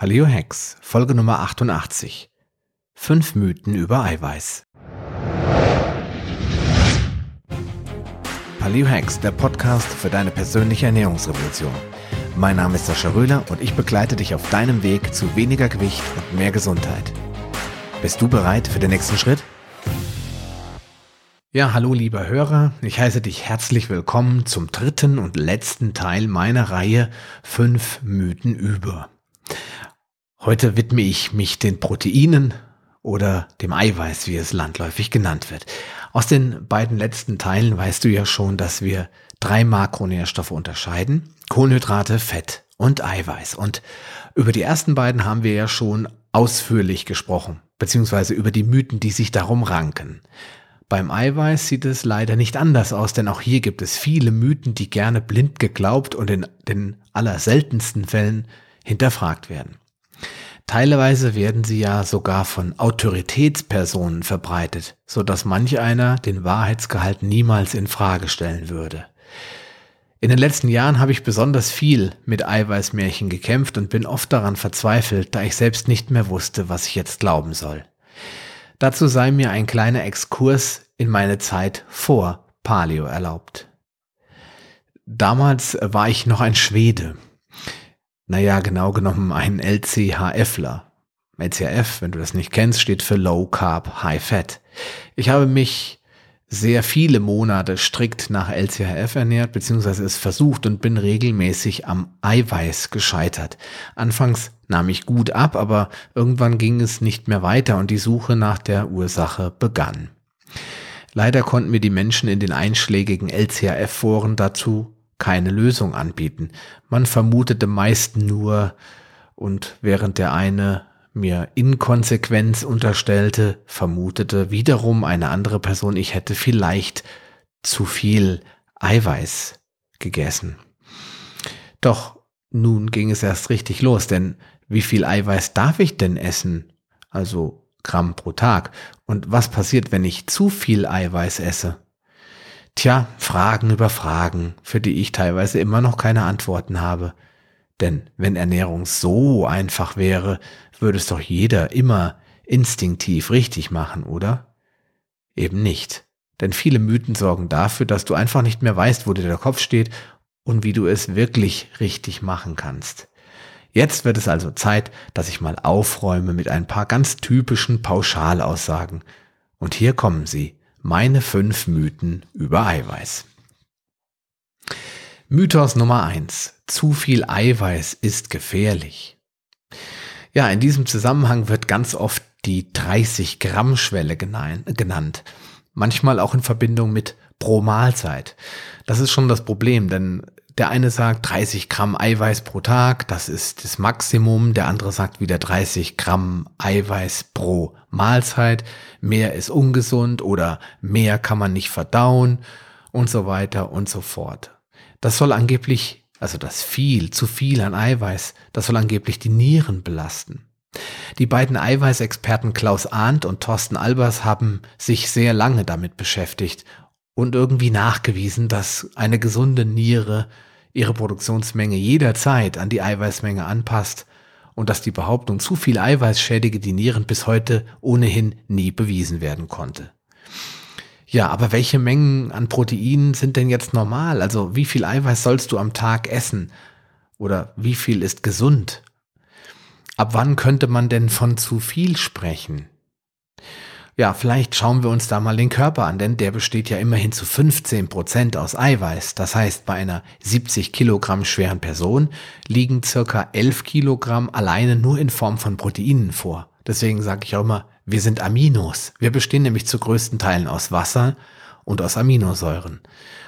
Paleo Hacks, Folge Nummer 88. Fünf Mythen über Eiweiß. Paleo Hacks, der Podcast für deine persönliche Ernährungsrevolution. Mein Name ist Sascha Röhler und ich begleite dich auf deinem Weg zu weniger Gewicht und mehr Gesundheit. Bist du bereit für den nächsten Schritt? Ja, hallo lieber Hörer, ich heiße dich herzlich willkommen zum dritten und letzten Teil meiner Reihe Fünf Mythen über. Heute widme ich mich den Proteinen oder dem Eiweiß, wie es landläufig genannt wird. Aus den beiden letzten Teilen weißt du ja schon, dass wir drei Makronährstoffe unterscheiden. Kohlenhydrate, Fett und Eiweiß. Und über die ersten beiden haben wir ja schon ausführlich gesprochen, beziehungsweise über die Mythen, die sich darum ranken. Beim Eiweiß sieht es leider nicht anders aus, denn auch hier gibt es viele Mythen, die gerne blind geglaubt und in den allerseltensten Fällen hinterfragt werden. Teilweise werden sie ja sogar von Autoritätspersonen verbreitet, so dass manch einer den Wahrheitsgehalt niemals in Frage stellen würde. In den letzten Jahren habe ich besonders viel mit Eiweißmärchen gekämpft und bin oft daran verzweifelt, da ich selbst nicht mehr wusste, was ich jetzt glauben soll. Dazu sei mir ein kleiner Exkurs in meine Zeit vor Paleo erlaubt. Damals war ich noch ein Schwede naja, genau genommen ein LCHFler. LCHF, wenn du das nicht kennst, steht für Low Carb High Fat. Ich habe mich sehr viele Monate strikt nach LCHF ernährt, beziehungsweise es versucht und bin regelmäßig am Eiweiß gescheitert. Anfangs nahm ich gut ab, aber irgendwann ging es nicht mehr weiter und die Suche nach der Ursache begann. Leider konnten mir die Menschen in den einschlägigen LCHF-Foren dazu keine Lösung anbieten. Man vermutete meist nur, und während der eine mir Inkonsequenz unterstellte, vermutete wiederum eine andere Person, ich hätte vielleicht zu viel Eiweiß gegessen. Doch nun ging es erst richtig los, denn wie viel Eiweiß darf ich denn essen? Also Gramm pro Tag. Und was passiert, wenn ich zu viel Eiweiß esse? Tja, Fragen über Fragen, für die ich teilweise immer noch keine Antworten habe. Denn wenn Ernährung so einfach wäre, würde es doch jeder immer instinktiv richtig machen, oder? Eben nicht. Denn viele Mythen sorgen dafür, dass du einfach nicht mehr weißt, wo dir der Kopf steht und wie du es wirklich richtig machen kannst. Jetzt wird es also Zeit, dass ich mal aufräume mit ein paar ganz typischen Pauschalaussagen. Und hier kommen sie. Meine fünf Mythen über Eiweiß. Mythos Nummer eins: Zu viel Eiweiß ist gefährlich. Ja, in diesem Zusammenhang wird ganz oft die 30 Gramm Schwelle genannt. Manchmal auch in Verbindung mit pro Mahlzeit. Das ist schon das Problem, denn der eine sagt 30 Gramm Eiweiß pro Tag, das ist das Maximum. Der andere sagt wieder 30 Gramm Eiweiß pro Mahlzeit. Mehr ist ungesund oder mehr kann man nicht verdauen und so weiter und so fort. Das soll angeblich, also das viel, zu viel an Eiweiß, das soll angeblich die Nieren belasten. Die beiden Eiweißexperten Klaus Arndt und Thorsten Albers haben sich sehr lange damit beschäftigt und irgendwie nachgewiesen, dass eine gesunde Niere ihre Produktionsmenge jederzeit an die Eiweißmenge anpasst und dass die Behauptung, zu viel Eiweiß schädige die Nieren bis heute ohnehin nie bewiesen werden konnte. Ja, aber welche Mengen an Proteinen sind denn jetzt normal? Also wie viel Eiweiß sollst du am Tag essen? Oder wie viel ist gesund? Ab wann könnte man denn von zu viel sprechen? Ja, vielleicht schauen wir uns da mal den Körper an, denn der besteht ja immerhin zu 15 Prozent aus Eiweiß. Das heißt, bei einer 70 Kilogramm schweren Person liegen circa 11 Kilogramm alleine nur in Form von Proteinen vor. Deswegen sage ich auch immer, wir sind Aminos. Wir bestehen nämlich zu größten Teilen aus Wasser und aus Aminosäuren.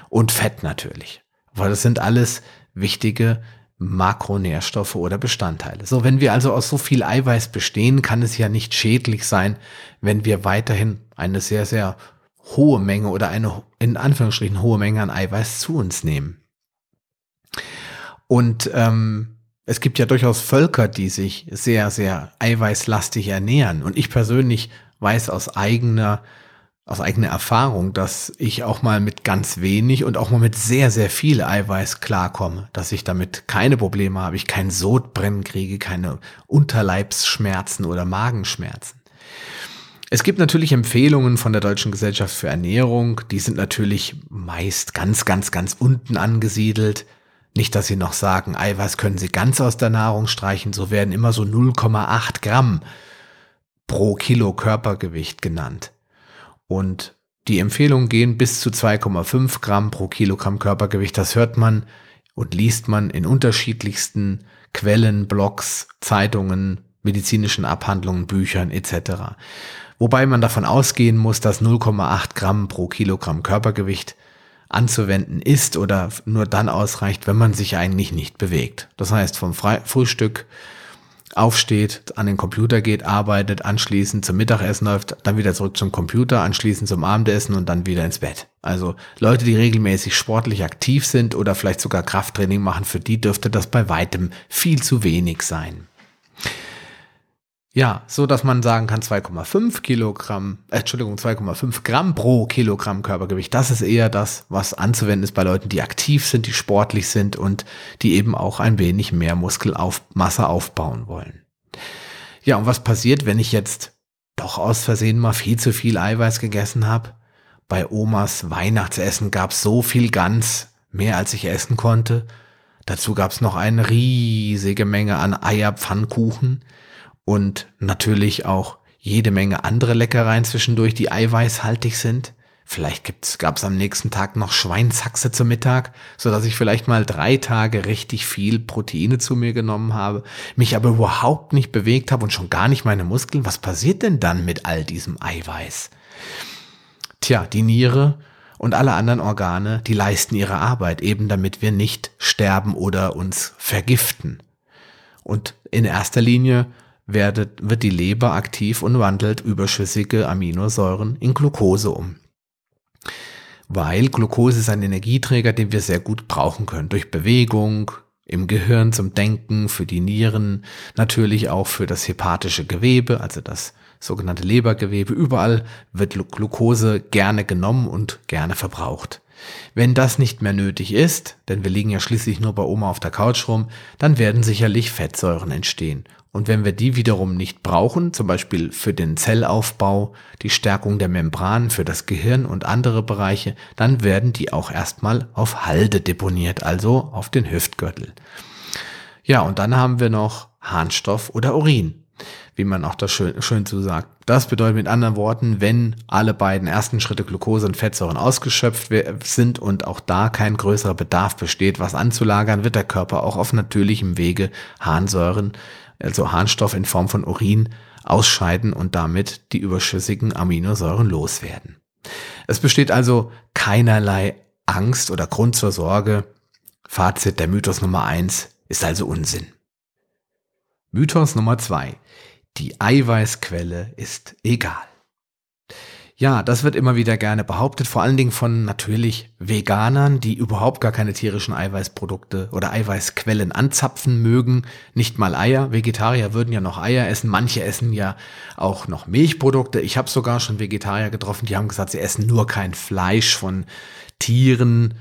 Und Fett natürlich. Weil das sind alles wichtige Makronährstoffe oder Bestandteile. So, wenn wir also aus so viel Eiweiß bestehen, kann es ja nicht schädlich sein, wenn wir weiterhin eine sehr, sehr hohe Menge oder eine in Anführungsstrichen hohe Menge an Eiweiß zu uns nehmen. Und ähm, es gibt ja durchaus Völker, die sich sehr, sehr eiweißlastig ernähren. Und ich persönlich weiß aus eigener aus eigener Erfahrung, dass ich auch mal mit ganz wenig und auch mal mit sehr, sehr viel Eiweiß klarkomme, dass ich damit keine Probleme habe, ich kein Sodbrennen kriege, keine Unterleibsschmerzen oder Magenschmerzen. Es gibt natürlich Empfehlungen von der Deutschen Gesellschaft für Ernährung, die sind natürlich meist ganz, ganz, ganz unten angesiedelt. Nicht, dass sie noch sagen, Eiweiß können sie ganz aus der Nahrung streichen, so werden immer so 0,8 Gramm pro Kilo Körpergewicht genannt. Und die Empfehlungen gehen bis zu 2,5 Gramm pro Kilogramm Körpergewicht. Das hört man und liest man in unterschiedlichsten Quellen, Blogs, Zeitungen, medizinischen Abhandlungen, Büchern etc. Wobei man davon ausgehen muss, dass 0,8 Gramm pro Kilogramm Körpergewicht anzuwenden ist oder nur dann ausreicht, wenn man sich eigentlich nicht bewegt. Das heißt, vom Frühstück aufsteht, an den Computer geht, arbeitet, anschließend zum Mittagessen läuft, dann wieder zurück zum Computer, anschließend zum Abendessen und dann wieder ins Bett. Also Leute, die regelmäßig sportlich aktiv sind oder vielleicht sogar Krafttraining machen, für die dürfte das bei weitem viel zu wenig sein. Ja, so dass man sagen kann 2,5 Kilogramm, äh, Entschuldigung, 2,5 Gramm pro Kilogramm Körpergewicht. Das ist eher das, was anzuwenden ist bei Leuten, die aktiv sind, die sportlich sind und die eben auch ein wenig mehr Muskelmasse aufbauen wollen. Ja, und was passiert, wenn ich jetzt doch aus Versehen mal viel zu viel Eiweiß gegessen habe? Bei Omas Weihnachtsessen gab es so viel Gans, mehr als ich essen konnte. Dazu gab es noch eine riesige Menge an Eierpfannkuchen und natürlich auch jede Menge andere Leckereien zwischendurch, die eiweißhaltig sind. Vielleicht gab es am nächsten Tag noch Schweinshaxe zum Mittag, so dass ich vielleicht mal drei Tage richtig viel Proteine zu mir genommen habe, mich aber überhaupt nicht bewegt habe und schon gar nicht meine Muskeln. Was passiert denn dann mit all diesem Eiweiß? Tja, die Niere und alle anderen Organe, die leisten ihre Arbeit, eben damit wir nicht sterben oder uns vergiften. Und in erster Linie werdet, wird die Leber aktiv und wandelt überschüssige Aminosäuren in Glucose um. Weil Glucose ist ein Energieträger, den wir sehr gut brauchen können. Durch Bewegung, im Gehirn zum Denken, für die Nieren, natürlich auch für das hepatische Gewebe, also das sogenannte Lebergewebe. Überall wird Glucose gerne genommen und gerne verbraucht. Wenn das nicht mehr nötig ist, denn wir liegen ja schließlich nur bei Oma auf der Couch rum, dann werden sicherlich Fettsäuren entstehen. Und wenn wir die wiederum nicht brauchen, zum Beispiel für den Zellaufbau, die Stärkung der Membran, für das Gehirn und andere Bereiche, dann werden die auch erstmal auf Halde deponiert, also auf den Hüftgürtel. Ja, und dann haben wir noch Harnstoff oder Urin, wie man auch das schön, schön zu sagt. Das bedeutet mit anderen Worten, wenn alle beiden ersten Schritte Glucose und Fettsäuren ausgeschöpft sind und auch da kein größerer Bedarf besteht, was anzulagern, wird der Körper auch auf natürlichem Wege Harnsäuren also Harnstoff in Form von Urin, ausscheiden und damit die überschüssigen Aminosäuren loswerden. Es besteht also keinerlei Angst oder Grund zur Sorge. Fazit der Mythos Nummer eins ist also Unsinn. Mythos Nummer zwei: Die Eiweißquelle ist egal. Ja, das wird immer wieder gerne behauptet, vor allen Dingen von natürlich Veganern, die überhaupt gar keine tierischen Eiweißprodukte oder Eiweißquellen anzapfen mögen. Nicht mal Eier. Vegetarier würden ja noch Eier essen. Manche essen ja auch noch Milchprodukte. Ich habe sogar schon Vegetarier getroffen, die haben gesagt, sie essen nur kein Fleisch von Tieren.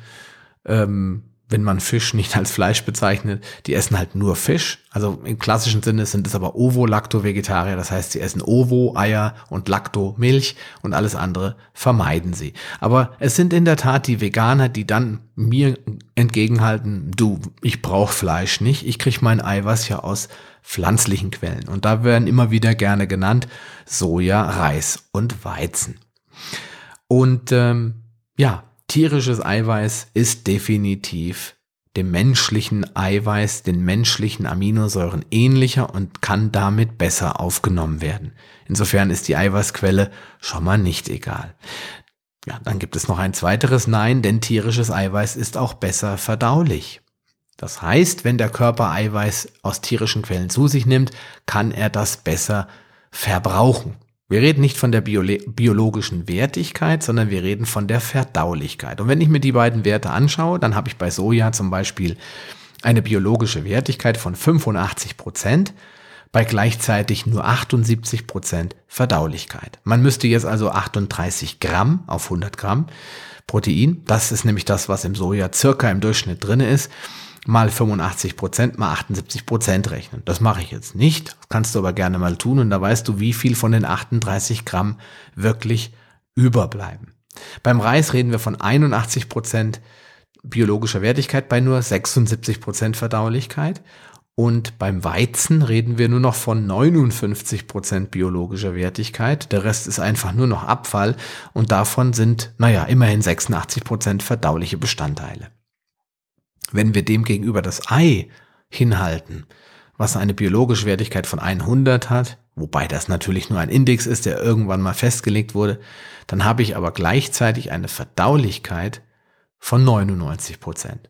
Ähm, wenn man Fisch nicht als Fleisch bezeichnet, die essen halt nur Fisch. Also im klassischen Sinne sind es aber Ovo-Lacto-Vegetarier. Das heißt, sie essen Ovo, Eier und Lacto, Milch und alles andere vermeiden sie. Aber es sind in der Tat die Veganer, die dann mir entgegenhalten, du, ich brauche Fleisch nicht. Ich kriege mein Eiweiß ja aus pflanzlichen Quellen. Und da werden immer wieder gerne genannt Soja, Reis und Weizen. Und ähm, ja, tierisches Eiweiß ist definitiv dem menschlichen Eiweiß, den menschlichen Aminosäuren ähnlicher und kann damit besser aufgenommen werden. Insofern ist die Eiweißquelle schon mal nicht egal. Ja, dann gibt es noch ein zweiteres Nein, denn tierisches Eiweiß ist auch besser verdaulich. Das heißt, wenn der Körper Eiweiß aus tierischen Quellen zu sich nimmt, kann er das besser verbrauchen. Wir reden nicht von der biologischen Wertigkeit, sondern wir reden von der Verdaulichkeit. Und wenn ich mir die beiden Werte anschaue, dann habe ich bei Soja zum Beispiel eine biologische Wertigkeit von 85 Prozent. bei gleichzeitig nur 78 Prozent Verdaulichkeit. Man müsste jetzt also 38 Gramm auf 100 Gramm Protein, das ist nämlich das, was im Soja circa im Durchschnitt drin ist, mal 85 Prozent mal 78 Prozent rechnen. Das mache ich jetzt nicht, das kannst du aber gerne mal tun und da weißt du, wie viel von den 38 Gramm wirklich überbleiben. Beim Reis reden wir von 81 Prozent biologischer Wertigkeit bei nur 76 Prozent Verdaulichkeit und beim Weizen reden wir nur noch von 59 Prozent biologischer Wertigkeit. Der Rest ist einfach nur noch Abfall und davon sind, naja, immerhin 86 Prozent verdauliche Bestandteile. Wenn wir dem gegenüber das Ei hinhalten, was eine biologische Wertigkeit von 100 hat, wobei das natürlich nur ein Index ist, der irgendwann mal festgelegt wurde, dann habe ich aber gleichzeitig eine Verdaulichkeit von 99 Prozent.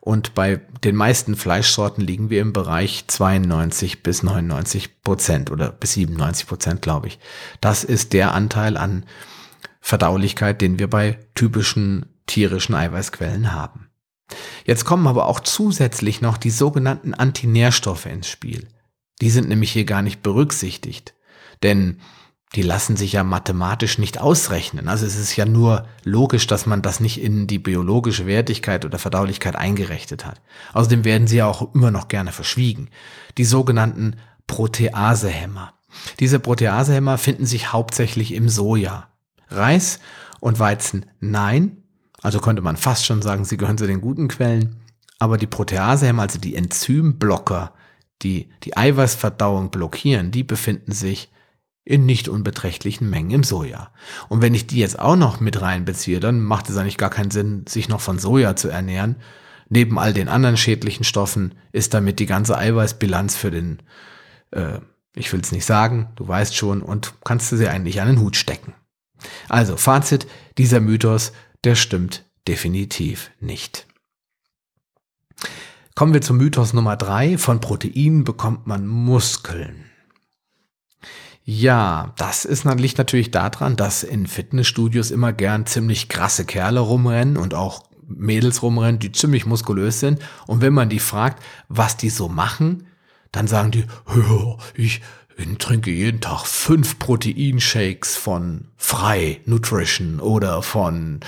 Und bei den meisten Fleischsorten liegen wir im Bereich 92 bis 99 Prozent oder bis 97 Prozent, glaube ich. Das ist der Anteil an Verdaulichkeit, den wir bei typischen tierischen Eiweißquellen haben. Jetzt kommen aber auch zusätzlich noch die sogenannten Antinährstoffe ins Spiel. Die sind nämlich hier gar nicht berücksichtigt. Denn die lassen sich ja mathematisch nicht ausrechnen. Also es ist ja nur logisch, dass man das nicht in die biologische Wertigkeit oder Verdaulichkeit eingerechnet hat. Außerdem werden sie ja auch immer noch gerne verschwiegen. Die sogenannten Proteasehämmer. Diese Proteasehämmer finden sich hauptsächlich im Soja. Reis und Weizen nein. Also könnte man fast schon sagen, sie gehören zu den guten Quellen. Aber die Proteasehämmer, also die Enzymblocker, die die Eiweißverdauung blockieren, die befinden sich in nicht unbeträchtlichen Mengen im Soja. Und wenn ich die jetzt auch noch mit reinbeziehe, dann macht es eigentlich gar keinen Sinn, sich noch von Soja zu ernähren. Neben all den anderen schädlichen Stoffen ist damit die ganze Eiweißbilanz für den, äh, ich will es nicht sagen, du weißt schon, und kannst du sie eigentlich an den Hut stecken. Also Fazit, dieser Mythos, der stimmt definitiv nicht. Kommen wir zum Mythos Nummer drei. Von Proteinen bekommt man Muskeln. Ja, das ist, liegt natürlich daran, dass in Fitnessstudios immer gern ziemlich krasse Kerle rumrennen und auch Mädels rumrennen, die ziemlich muskulös sind. Und wenn man die fragt, was die so machen, dann sagen die, ich trinke jeden Tag fünf Proteinshakes von Frei Nutrition oder von,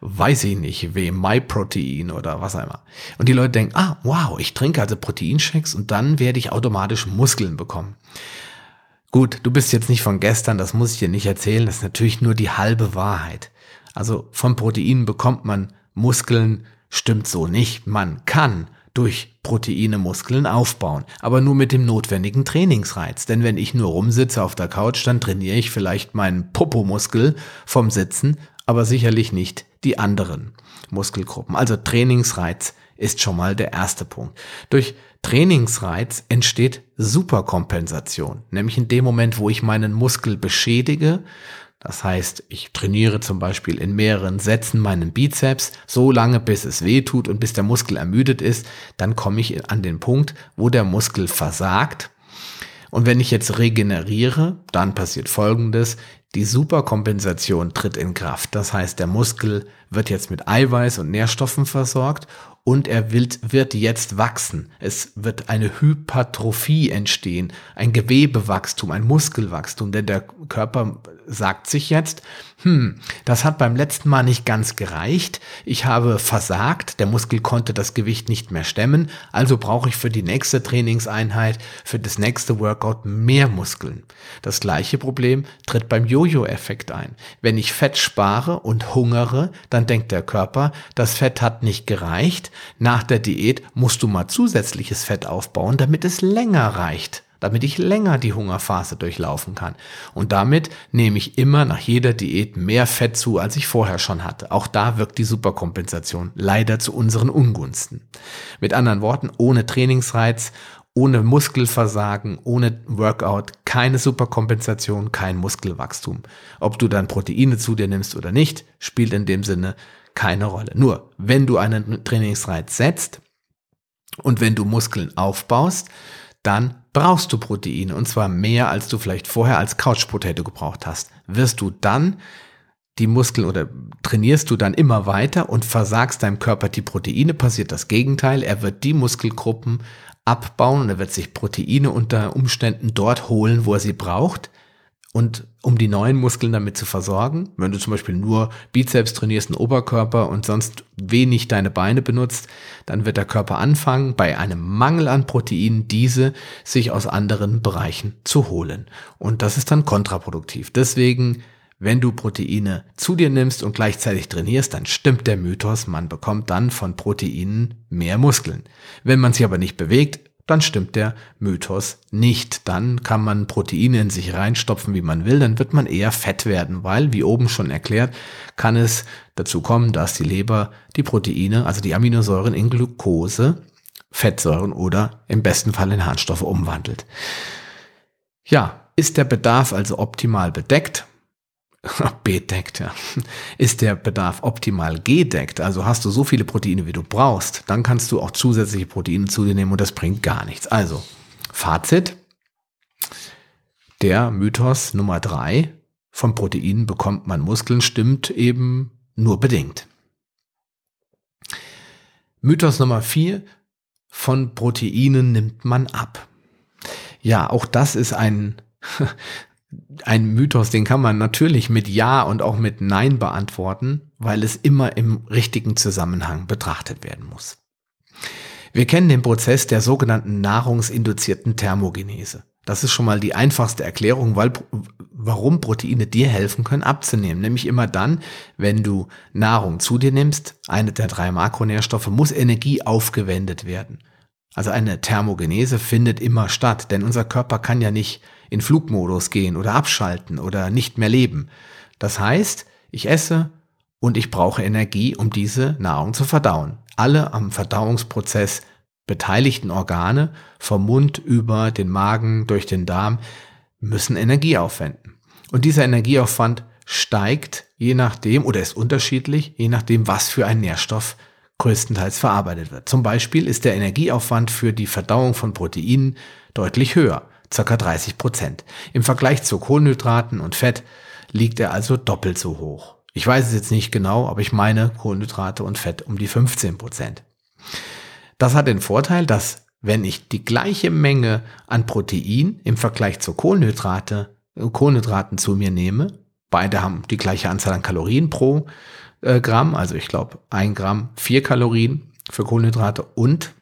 weiß ich nicht, wem, MyProtein oder was auch immer. Und die Leute denken, ah, wow, ich trinke also Proteinshakes und dann werde ich automatisch Muskeln bekommen. Gut, du bist jetzt nicht von gestern, das muss ich dir nicht erzählen, das ist natürlich nur die halbe Wahrheit. Also von Proteinen bekommt man Muskeln, stimmt so nicht. Man kann durch Proteine Muskeln aufbauen, aber nur mit dem notwendigen Trainingsreiz. Denn wenn ich nur rumsitze auf der Couch, dann trainiere ich vielleicht meinen Popomuskel vom Sitzen, aber sicherlich nicht die anderen Muskelgruppen. Also Trainingsreiz ist schon mal der erste Punkt. Durch Trainingsreiz entsteht Superkompensation, nämlich in dem Moment, wo ich meinen Muskel beschädige. Das heißt, ich trainiere zum Beispiel in mehreren Sätzen meinen Bizeps so lange, bis es weh tut und bis der Muskel ermüdet ist. Dann komme ich an den Punkt, wo der Muskel versagt. Und wenn ich jetzt regeneriere, dann passiert Folgendes. Die Superkompensation tritt in Kraft. Das heißt, der Muskel wird jetzt mit Eiweiß und Nährstoffen versorgt und er wird, wird jetzt wachsen. Es wird eine Hypertrophie entstehen, ein Gewebewachstum, ein Muskelwachstum, denn der Körper sagt sich jetzt, hm, das hat beim letzten Mal nicht ganz gereicht, ich habe versagt, der Muskel konnte das Gewicht nicht mehr stemmen, also brauche ich für die nächste Trainingseinheit, für das nächste Workout mehr Muskeln. Das gleiche Problem tritt beim Jojo-Effekt ein. Wenn ich Fett spare und hungere, dann denkt der Körper, das Fett hat nicht gereicht, nach der Diät musst du mal zusätzliches Fett aufbauen, damit es länger reicht damit ich länger die Hungerphase durchlaufen kann. Und damit nehme ich immer nach jeder Diät mehr Fett zu, als ich vorher schon hatte. Auch da wirkt die Superkompensation leider zu unseren Ungunsten. Mit anderen Worten, ohne Trainingsreiz, ohne Muskelversagen, ohne Workout, keine Superkompensation, kein Muskelwachstum. Ob du dann Proteine zu dir nimmst oder nicht, spielt in dem Sinne keine Rolle. Nur, wenn du einen Trainingsreiz setzt und wenn du Muskeln aufbaust, dann brauchst du Proteine und zwar mehr, als du vielleicht vorher als Couch Potato gebraucht hast. Wirst du dann die Muskeln oder trainierst du dann immer weiter und versagst deinem Körper die Proteine, passiert das Gegenteil. Er wird die Muskelgruppen abbauen und er wird sich Proteine unter Umständen dort holen, wo er sie braucht. Und um die neuen Muskeln damit zu versorgen, wenn du zum Beispiel nur Bizeps trainierst, einen Oberkörper und sonst wenig deine Beine benutzt, dann wird der Körper anfangen, bei einem Mangel an Proteinen diese sich aus anderen Bereichen zu holen. Und das ist dann kontraproduktiv. Deswegen wenn du Proteine zu dir nimmst und gleichzeitig trainierst, dann stimmt der Mythos, man bekommt dann von Proteinen mehr Muskeln. Wenn man sich aber nicht bewegt, dann stimmt der Mythos nicht. Dann kann man Proteine in sich reinstopfen, wie man will, dann wird man eher fett werden, weil, wie oben schon erklärt, kann es dazu kommen, dass die Leber die Proteine, also die Aminosäuren in Glucose, Fettsäuren oder im besten Fall in Harnstoffe umwandelt. Ja, ist der Bedarf also optimal bedeckt, bedeckt, ja. Ist der Bedarf optimal gedeckt, also hast du so viele Proteine, wie du brauchst, dann kannst du auch zusätzliche Proteine zu dir nehmen und das bringt gar nichts. Also, Fazit. Der Mythos Nummer drei, von Proteinen bekommt man Muskeln, stimmt eben nur bedingt. Mythos Nummer vier, von Proteinen nimmt man ab. Ja, auch das ist ein ein Mythos, den kann man natürlich mit Ja und auch mit Nein beantworten, weil es immer im richtigen Zusammenhang betrachtet werden muss. Wir kennen den Prozess der sogenannten nahrungsinduzierten Thermogenese. Das ist schon mal die einfachste Erklärung, weil, warum Proteine dir helfen können abzunehmen. Nämlich immer dann, wenn du Nahrung zu dir nimmst, eine der drei Makronährstoffe, muss Energie aufgewendet werden. Also eine Thermogenese findet immer statt, denn unser Körper kann ja nicht in Flugmodus gehen oder abschalten oder nicht mehr leben. Das heißt, ich esse und ich brauche Energie, um diese Nahrung zu verdauen. Alle am Verdauungsprozess beteiligten Organe, vom Mund über den Magen, durch den Darm, müssen Energie aufwenden. Und dieser Energieaufwand steigt je nachdem oder ist unterschiedlich, je nachdem, was für ein Nährstoff größtenteils verarbeitet wird. Zum Beispiel ist der Energieaufwand für die Verdauung von Proteinen deutlich höher ca. 30 Prozent. Im Vergleich zu Kohlenhydraten und Fett liegt er also doppelt so hoch. Ich weiß es jetzt nicht genau, aber ich meine Kohlenhydrate und Fett um die 15 Prozent. Das hat den Vorteil, dass wenn ich die gleiche Menge an Protein im Vergleich zu Kohlenhydrate, Kohlenhydraten zu mir nehme, beide haben die gleiche Anzahl an Kalorien pro äh, Gramm, also ich glaube ein Gramm vier Kalorien für Kohlenhydrate und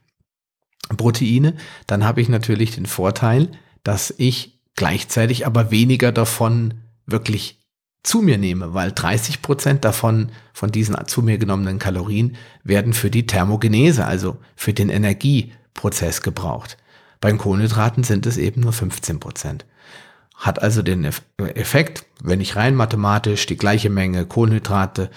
Proteine, dann habe ich natürlich den Vorteil, dass ich gleichzeitig aber weniger davon wirklich zu mir nehme, weil 30 Prozent davon, von diesen zu mir genommenen Kalorien, werden für die Thermogenese, also für den Energieprozess gebraucht. Beim Kohlenhydraten sind es eben nur 15 Prozent. Hat also den Effekt, wenn ich rein mathematisch die gleiche Menge Kohlenhydrate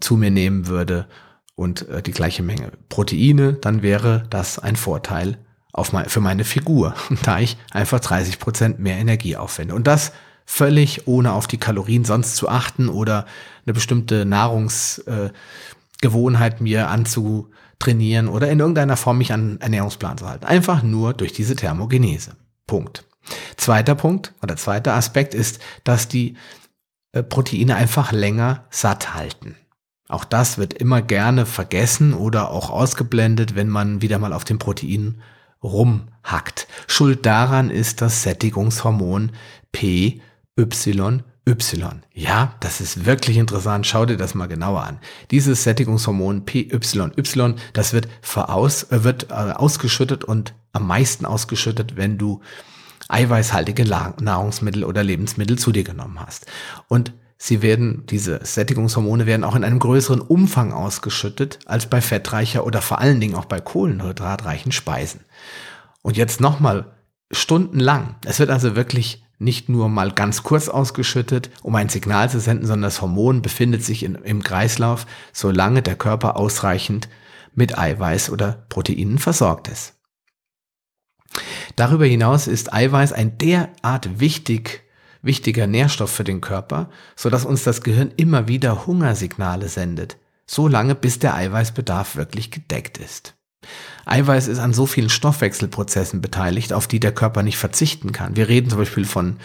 zu mir nehmen würde und äh, die gleiche Menge Proteine, dann wäre das ein Vorteil auf mein, für meine Figur, da ich einfach 30 Prozent mehr Energie aufwende. Und das völlig ohne auf die Kalorien sonst zu achten oder eine bestimmte Nahrungsgewohnheit äh, mir anzutrainieren oder in irgendeiner Form mich an Ernährungsplan zu halten. Einfach nur durch diese Thermogenese. Punkt. Zweiter Punkt oder zweiter Aspekt ist, dass die äh, Proteine einfach länger satt halten. Auch das wird immer gerne vergessen oder auch ausgeblendet, wenn man wieder mal auf den Proteinen rumhackt. Schuld daran ist das Sättigungshormon PYY. Ja, das ist wirklich interessant. Schau dir das mal genauer an. Dieses Sättigungshormon PYY, das wird, veraus, äh, wird äh, ausgeschüttet und am meisten ausgeschüttet, wenn du eiweißhaltige Nahrungsmittel oder Lebensmittel zu dir genommen hast. Und Sie werden, diese Sättigungshormone werden auch in einem größeren Umfang ausgeschüttet als bei fettreicher oder vor allen Dingen auch bei kohlenhydratreichen Speisen. Und jetzt nochmal stundenlang. Es wird also wirklich nicht nur mal ganz kurz ausgeschüttet, um ein Signal zu senden, sondern das Hormon befindet sich in, im Kreislauf, solange der Körper ausreichend mit Eiweiß oder Proteinen versorgt ist. Darüber hinaus ist Eiweiß ein derart wichtig wichtiger Nährstoff für den Körper, so dass uns das Gehirn immer wieder Hungersignale sendet, so lange bis der Eiweißbedarf wirklich gedeckt ist. Eiweiß ist an so vielen Stoffwechselprozessen beteiligt, auf die der Körper nicht verzichten kann. Wir reden zum Beispiel von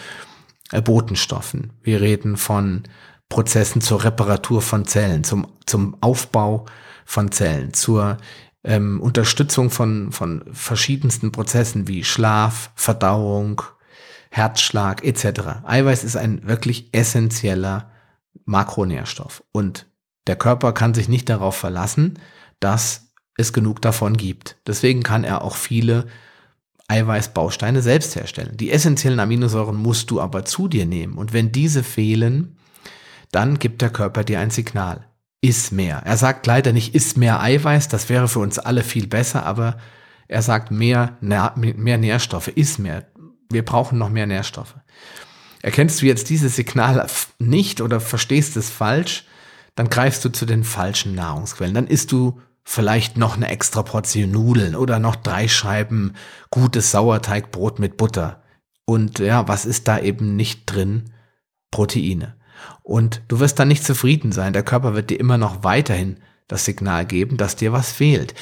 äh, Botenstoffen, wir reden von Prozessen zur Reparatur von Zellen, zum, zum Aufbau von Zellen, zur ähm, Unterstützung von, von verschiedensten Prozessen wie Schlaf, Verdauung, Herzschlag etc. Eiweiß ist ein wirklich essentieller Makronährstoff und der Körper kann sich nicht darauf verlassen, dass es genug davon gibt. Deswegen kann er auch viele Eiweißbausteine selbst herstellen. Die essentiellen Aminosäuren musst du aber zu dir nehmen und wenn diese fehlen, dann gibt der Körper dir ein Signal. Iss mehr. Er sagt leider nicht, iss mehr Eiweiß, das wäre für uns alle viel besser, aber er sagt mehr, mehr Nährstoffe, iss mehr. Wir brauchen noch mehr Nährstoffe. Erkennst du jetzt dieses Signal nicht oder verstehst es falsch, dann greifst du zu den falschen Nahrungsquellen. Dann isst du vielleicht noch eine extra Portion Nudeln oder noch drei Scheiben gutes Sauerteigbrot mit Butter. Und ja, was ist da eben nicht drin? Proteine. Und du wirst dann nicht zufrieden sein. Der Körper wird dir immer noch weiterhin das Signal geben, dass dir was fehlt.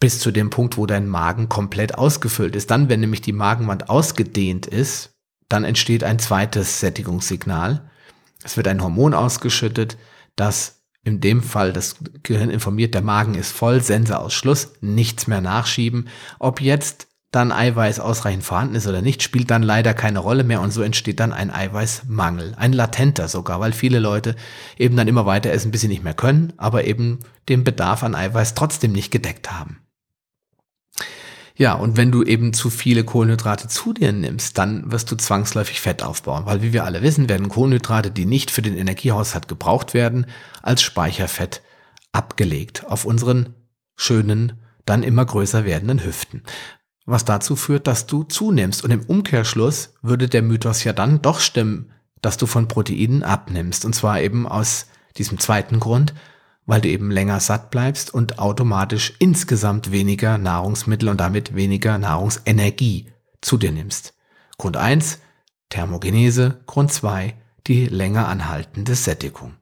Bis zu dem Punkt, wo dein Magen komplett ausgefüllt ist. Dann, wenn nämlich die Magenwand ausgedehnt ist, dann entsteht ein zweites Sättigungssignal. Es wird ein Hormon ausgeschüttet, das in dem Fall das Gehirn informiert, der Magen ist voll, Sense aus Schluss, nichts mehr nachschieben. Ob jetzt dann Eiweiß ausreichend vorhanden ist oder nicht, spielt dann leider keine Rolle mehr und so entsteht dann ein Eiweißmangel, ein latenter sogar, weil viele Leute eben dann immer weiter essen, bis sie nicht mehr können, aber eben den Bedarf an Eiweiß trotzdem nicht gedeckt haben. Ja, und wenn du eben zu viele Kohlenhydrate zu dir nimmst, dann wirst du zwangsläufig Fett aufbauen, weil wie wir alle wissen, werden Kohlenhydrate, die nicht für den Energiehaushalt gebraucht werden, als Speicherfett abgelegt auf unseren schönen, dann immer größer werdenden Hüften. Was dazu führt, dass du zunimmst. Und im Umkehrschluss würde der Mythos ja dann doch stimmen, dass du von Proteinen abnimmst. Und zwar eben aus diesem zweiten Grund, weil du eben länger satt bleibst und automatisch insgesamt weniger Nahrungsmittel und damit weniger Nahrungsenergie zu dir nimmst. Grund eins Thermogenese. Grund zwei die länger anhaltende Sättigung.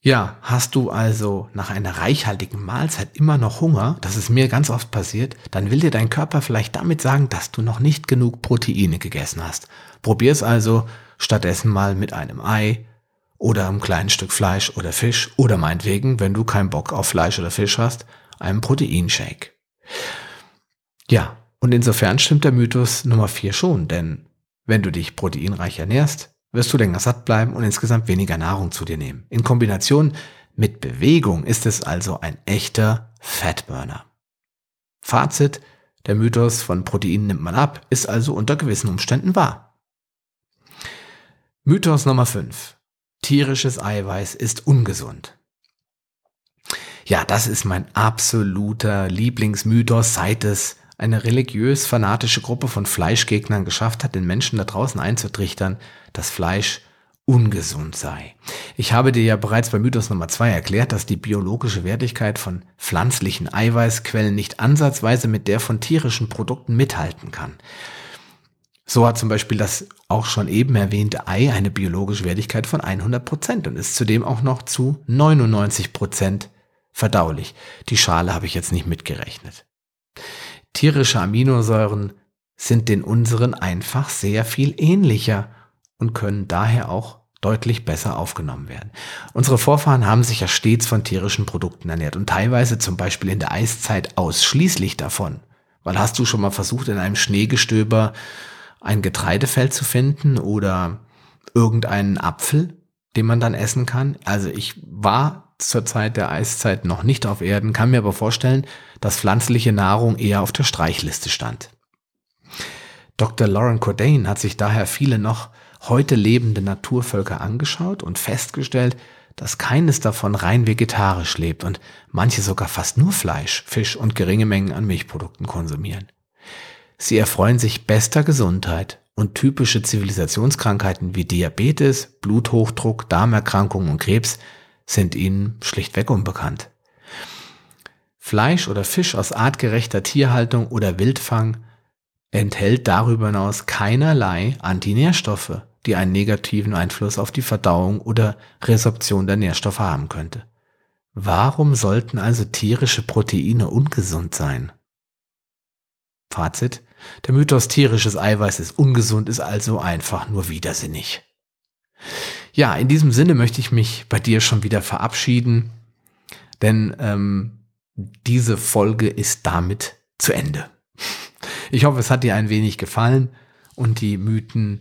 Ja, hast du also nach einer reichhaltigen Mahlzeit immer noch Hunger, das ist mir ganz oft passiert, dann will dir dein Körper vielleicht damit sagen, dass du noch nicht genug Proteine gegessen hast. Probier es also stattdessen mal mit einem Ei, oder einem kleinen Stück Fleisch oder Fisch oder meinetwegen, wenn du keinen Bock auf Fleisch oder Fisch hast, einem Proteinshake. Ja, und insofern stimmt der Mythos Nummer 4 schon, denn wenn du dich proteinreich ernährst, wirst du länger satt bleiben und insgesamt weniger Nahrung zu dir nehmen. In Kombination mit Bewegung ist es also ein echter Fatburner. Fazit, der Mythos von Proteinen nimmt man ab, ist also unter gewissen Umständen wahr. Mythos Nummer 5 tierisches Eiweiß ist ungesund. Ja, das ist mein absoluter Lieblingsmythos, seit es eine religiös-fanatische Gruppe von Fleischgegnern geschafft hat, den Menschen da draußen einzutrichtern, dass Fleisch ungesund sei. Ich habe dir ja bereits bei Mythos Nummer zwei erklärt, dass die biologische Wertigkeit von pflanzlichen Eiweißquellen nicht ansatzweise mit der von tierischen Produkten mithalten kann. So hat zum Beispiel das auch schon eben erwähnte Ei eine biologische Wertigkeit von 100 Prozent und ist zudem auch noch zu 99 Prozent verdaulich. Die Schale habe ich jetzt nicht mitgerechnet. Tierische Aminosäuren sind den unseren einfach sehr viel ähnlicher und können daher auch deutlich besser aufgenommen werden. Unsere Vorfahren haben sich ja stets von tierischen Produkten ernährt und teilweise zum Beispiel in der Eiszeit ausschließlich davon. Weil hast du schon mal versucht, in einem Schneegestöber ein Getreidefeld zu finden oder irgendeinen Apfel, den man dann essen kann. Also ich war zur Zeit der Eiszeit noch nicht auf Erden, kann mir aber vorstellen, dass pflanzliche Nahrung eher auf der Streichliste stand. Dr. Lauren Cordain hat sich daher viele noch heute lebende Naturvölker angeschaut und festgestellt, dass keines davon rein vegetarisch lebt und manche sogar fast nur Fleisch, Fisch und geringe Mengen an Milchprodukten konsumieren. Sie erfreuen sich bester Gesundheit und typische Zivilisationskrankheiten wie Diabetes, Bluthochdruck, Darmerkrankungen und Krebs sind ihnen schlichtweg unbekannt. Fleisch oder Fisch aus artgerechter Tierhaltung oder Wildfang enthält darüber hinaus keinerlei Antinährstoffe, die einen negativen Einfluss auf die Verdauung oder Resorption der Nährstoffe haben könnte. Warum sollten also tierische Proteine ungesund sein? Fazit. Der Mythos tierisches Eiweiß ist ungesund, ist also einfach nur widersinnig. Ja, in diesem Sinne möchte ich mich bei dir schon wieder verabschieden, denn ähm, diese Folge ist damit zu Ende. Ich hoffe, es hat dir ein wenig gefallen und die Mythen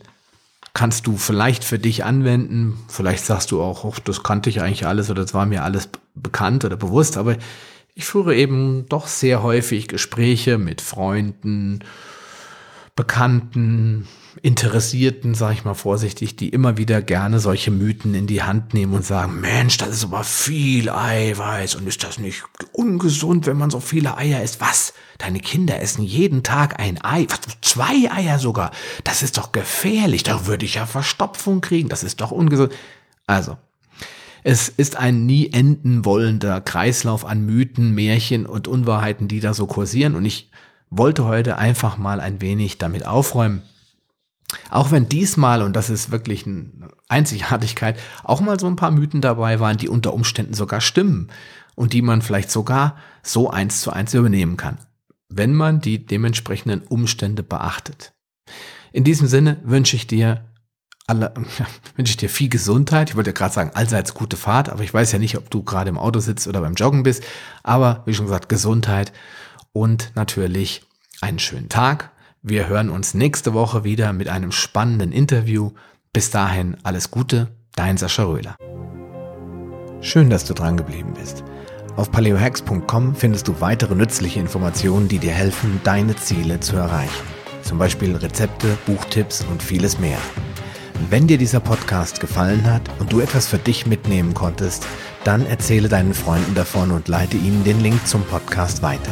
kannst du vielleicht für dich anwenden. Vielleicht sagst du auch, oh, das kannte ich eigentlich alles oder das war mir alles bekannt oder bewusst, aber ich führe eben doch sehr häufig Gespräche mit Freunden, Bekannten, Interessierten, sage ich mal vorsichtig, die immer wieder gerne solche Mythen in die Hand nehmen und sagen, Mensch, das ist aber viel Eiweiß und ist das nicht ungesund, wenn man so viele Eier isst? Was? Deine Kinder essen jeden Tag ein Ei, was, zwei Eier sogar. Das ist doch gefährlich, da würde ich ja Verstopfung kriegen, das ist doch ungesund. Also, es ist ein nie enden wollender Kreislauf an Mythen, Märchen und Unwahrheiten, die da so kursieren und ich wollte heute einfach mal ein wenig damit aufräumen. Auch wenn diesmal, und das ist wirklich eine Einzigartigkeit, auch mal so ein paar Mythen dabei waren, die unter Umständen sogar stimmen und die man vielleicht sogar so eins zu eins übernehmen kann, wenn man die dementsprechenden Umstände beachtet. In diesem Sinne wünsche ich dir alle, wünsche ich dir viel Gesundheit. Ich wollte ja gerade sagen, allseits gute Fahrt, aber ich weiß ja nicht, ob du gerade im Auto sitzt oder beim Joggen bist. Aber wie schon gesagt, Gesundheit und natürlich einen schönen Tag. Wir hören uns nächste Woche wieder mit einem spannenden Interview. Bis dahin alles Gute, dein Sascha Röhler. Schön, dass du dran geblieben bist. Auf paleohacks.com findest du weitere nützliche Informationen, die dir helfen, deine Ziele zu erreichen. Zum Beispiel Rezepte, Buchtipps und vieles mehr. Wenn dir dieser Podcast gefallen hat und du etwas für dich mitnehmen konntest, dann erzähle deinen Freunden davon und leite ihnen den Link zum Podcast weiter.